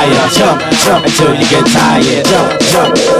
higher, jump, jump until you get tired, jump, jump,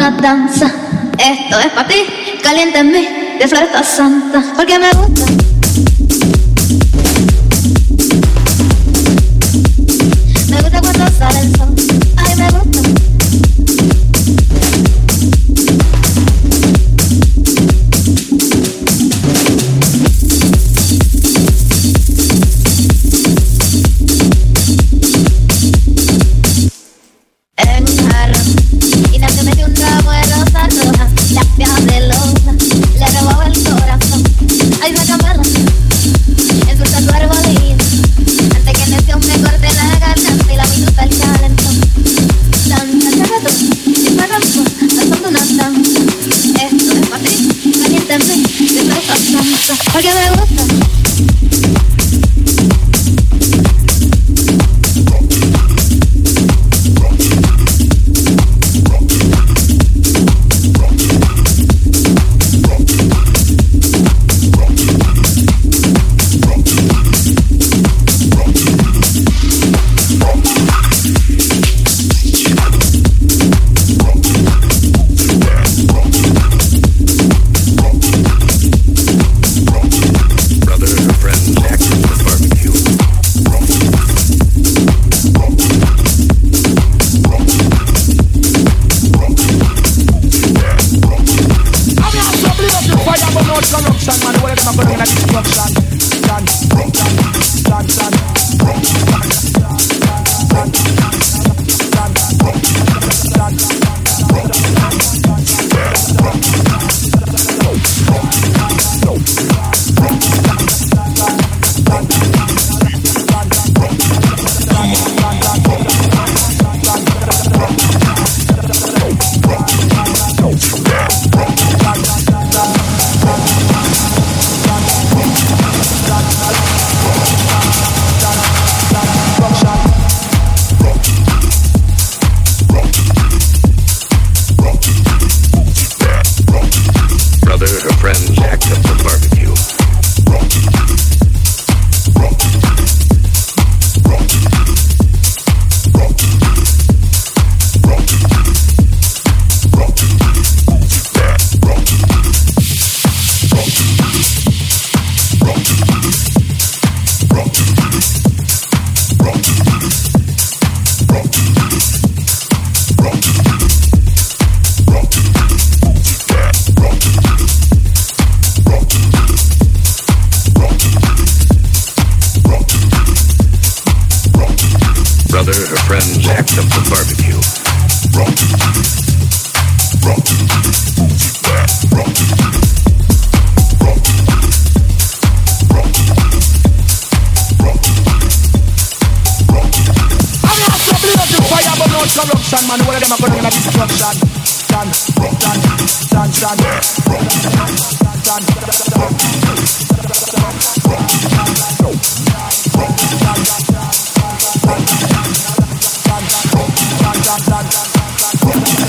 una danza. Esto es para ti, caliéntame de flor santa, porque me gusta. them and all of them are going in a destruction. Stand, stand, stand, done, stand, stand, stand, stand, stand, stand, stand,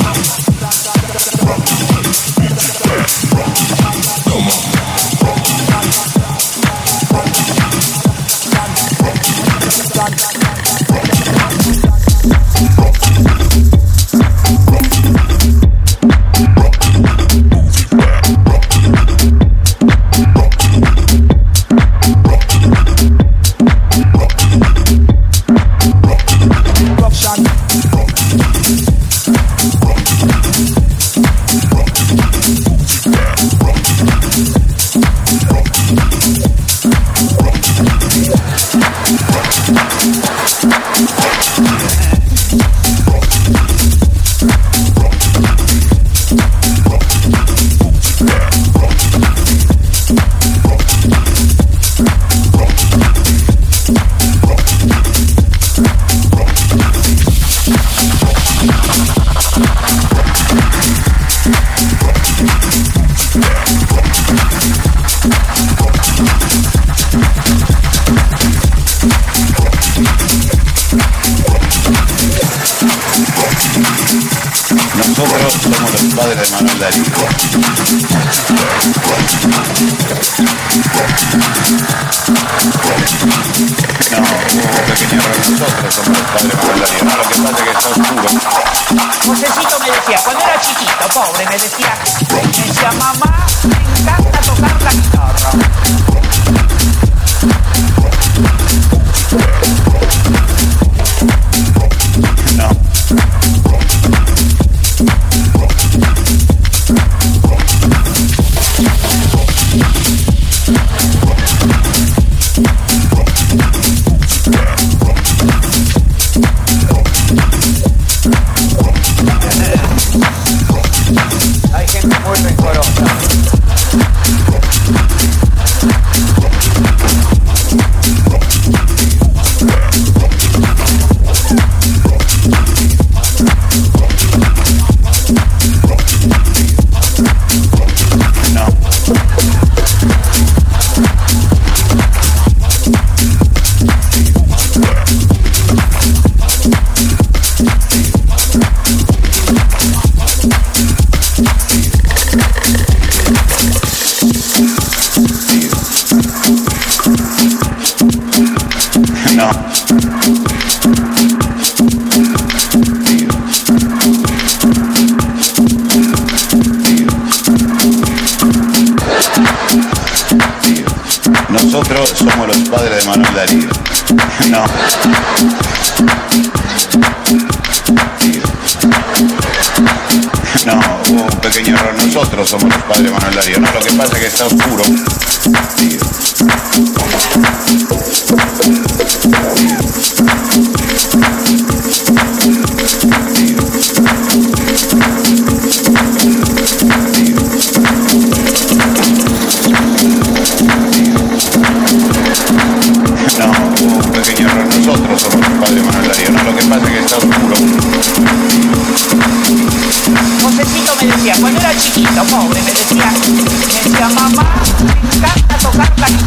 me encanta tocar la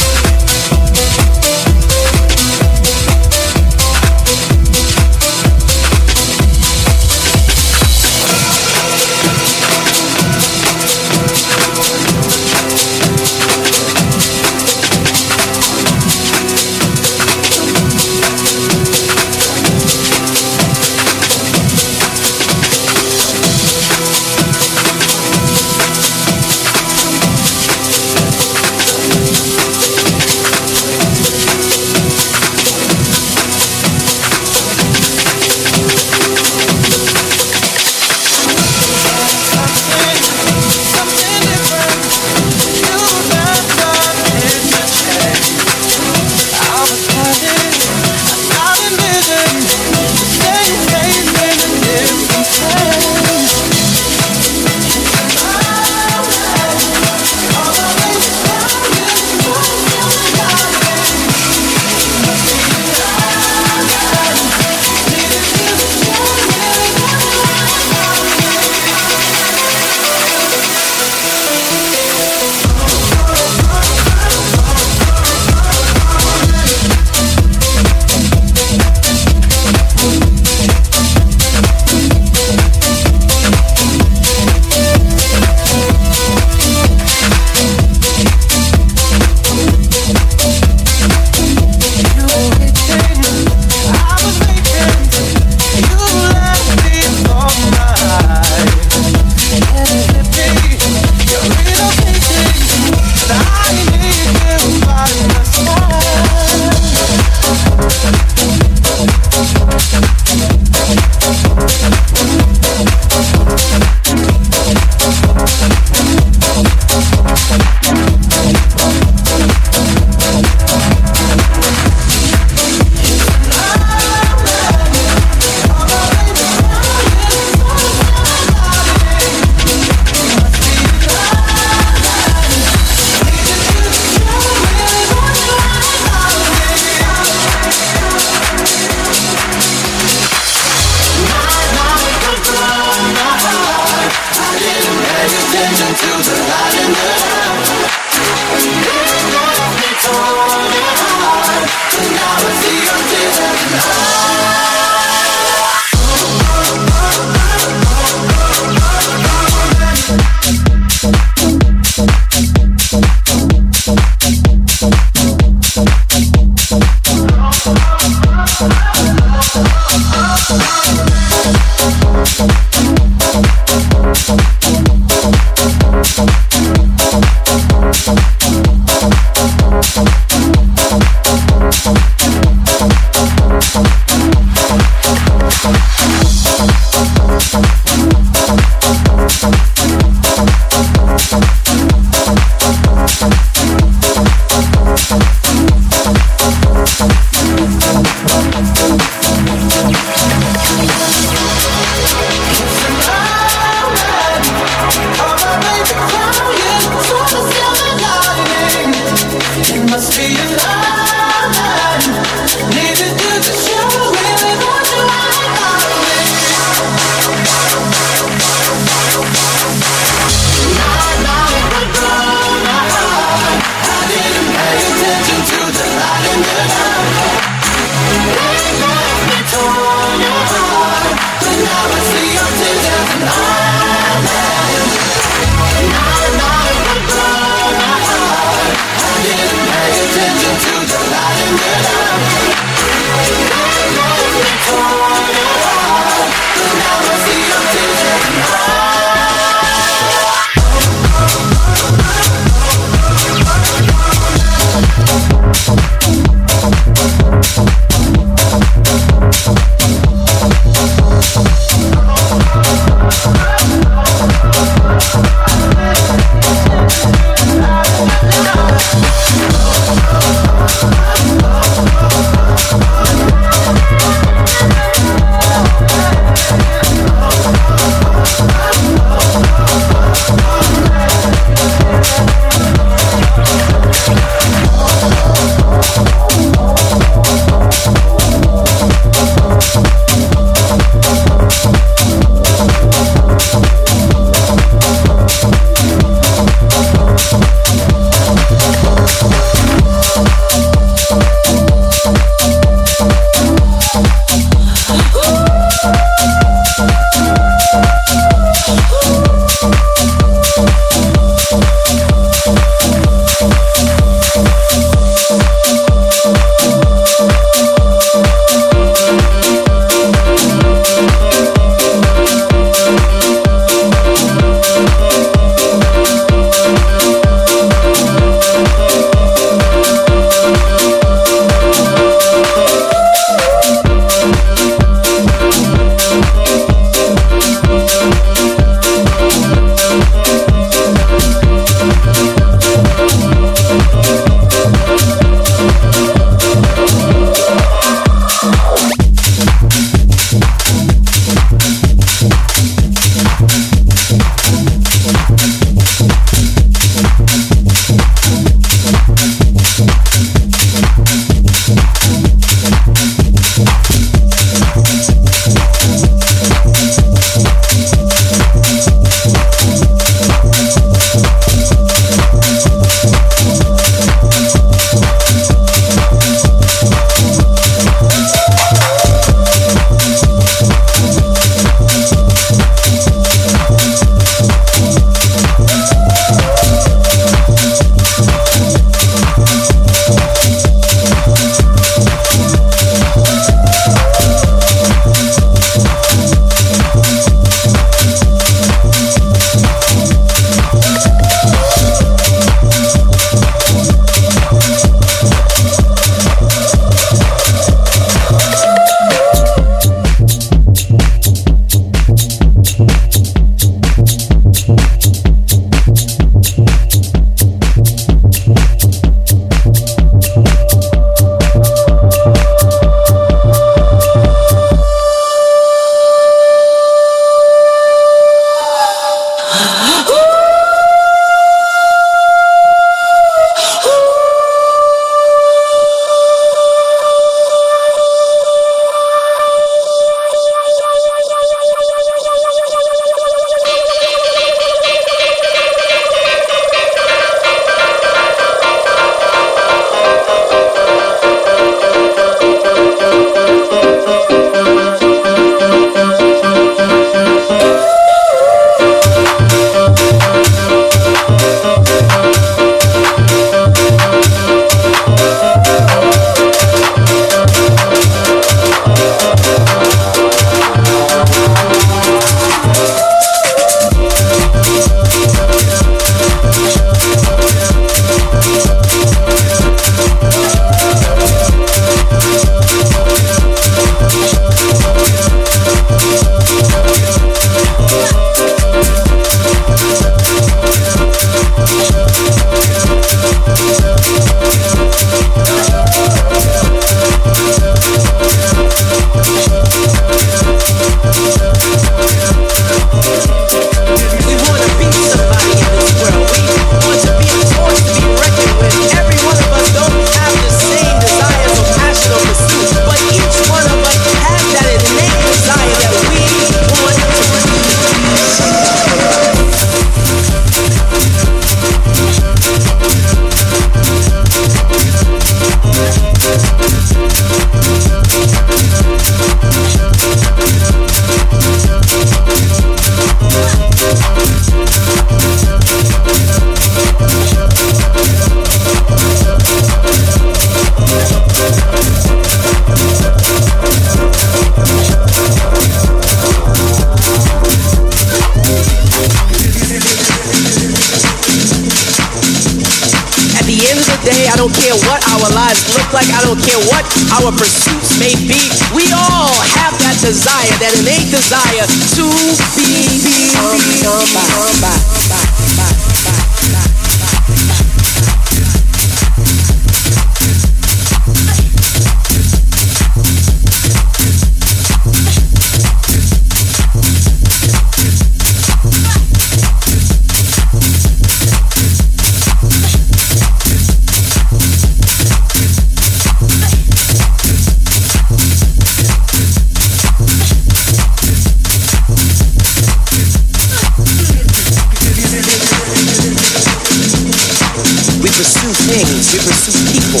pursue things, we pursue people,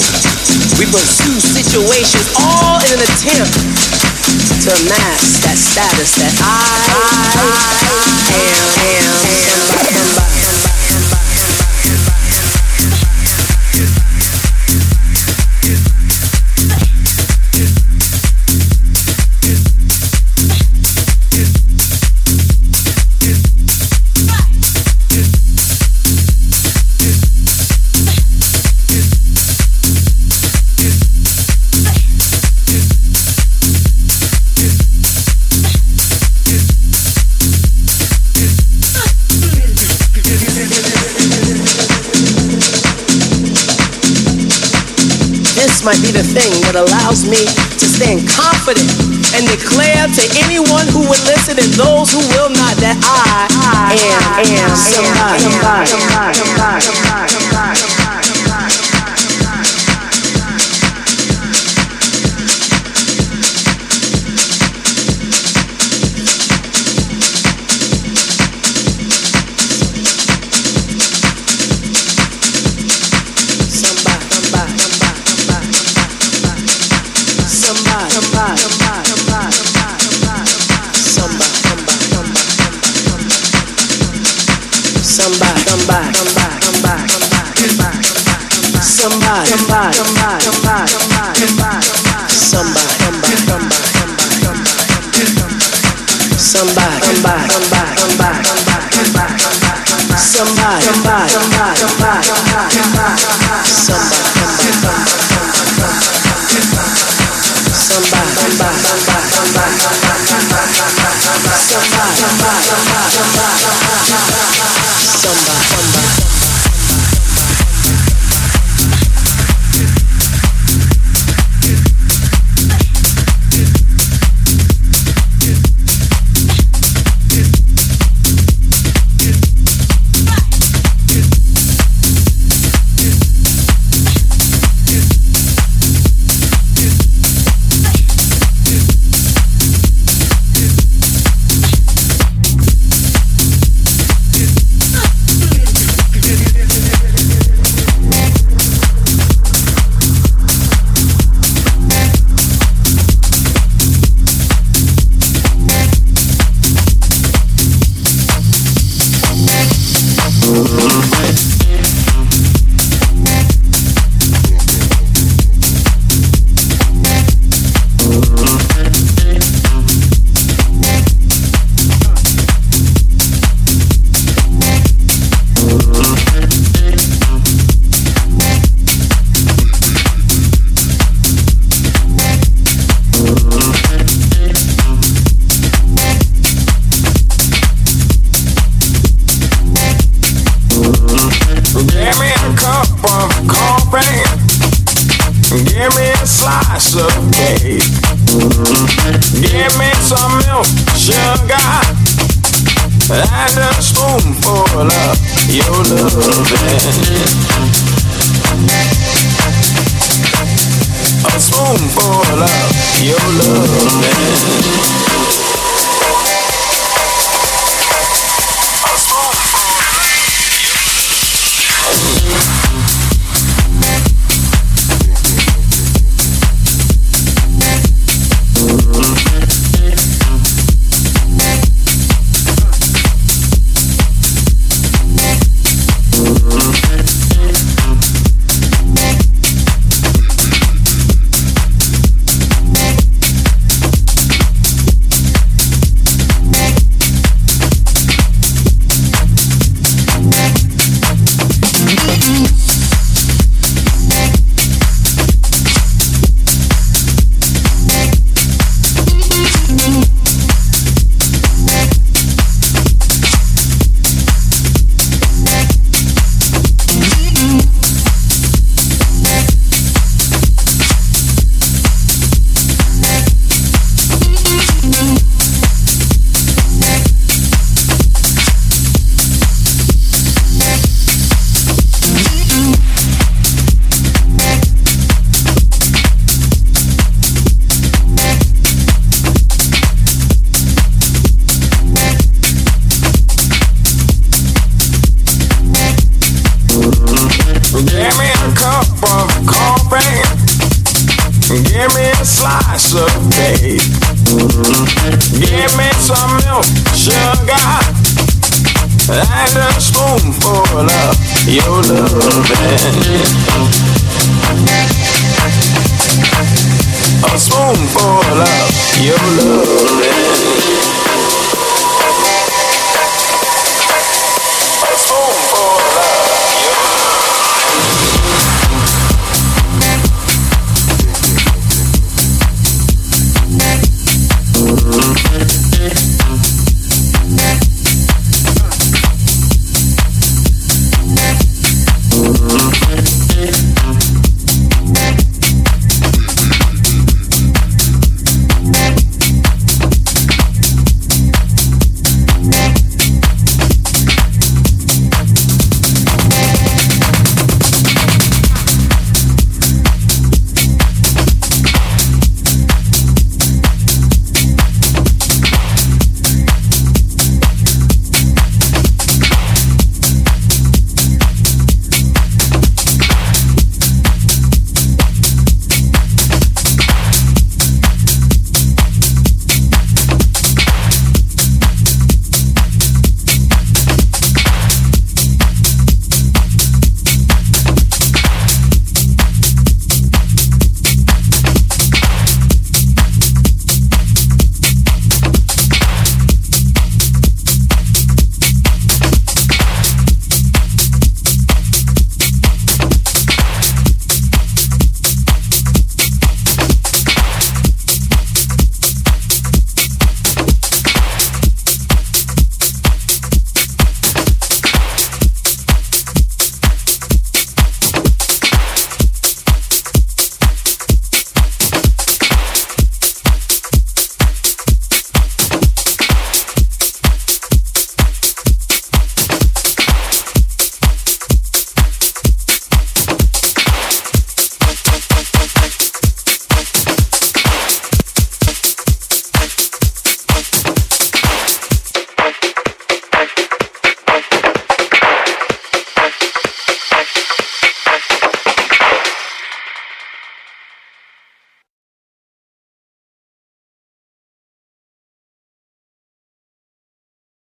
we pursue situations, all in an attempt to amass that status that I, am, am somebody. That allows me to stand confident and declare to anyone who would listen and those who will not that I am, somebody. fine.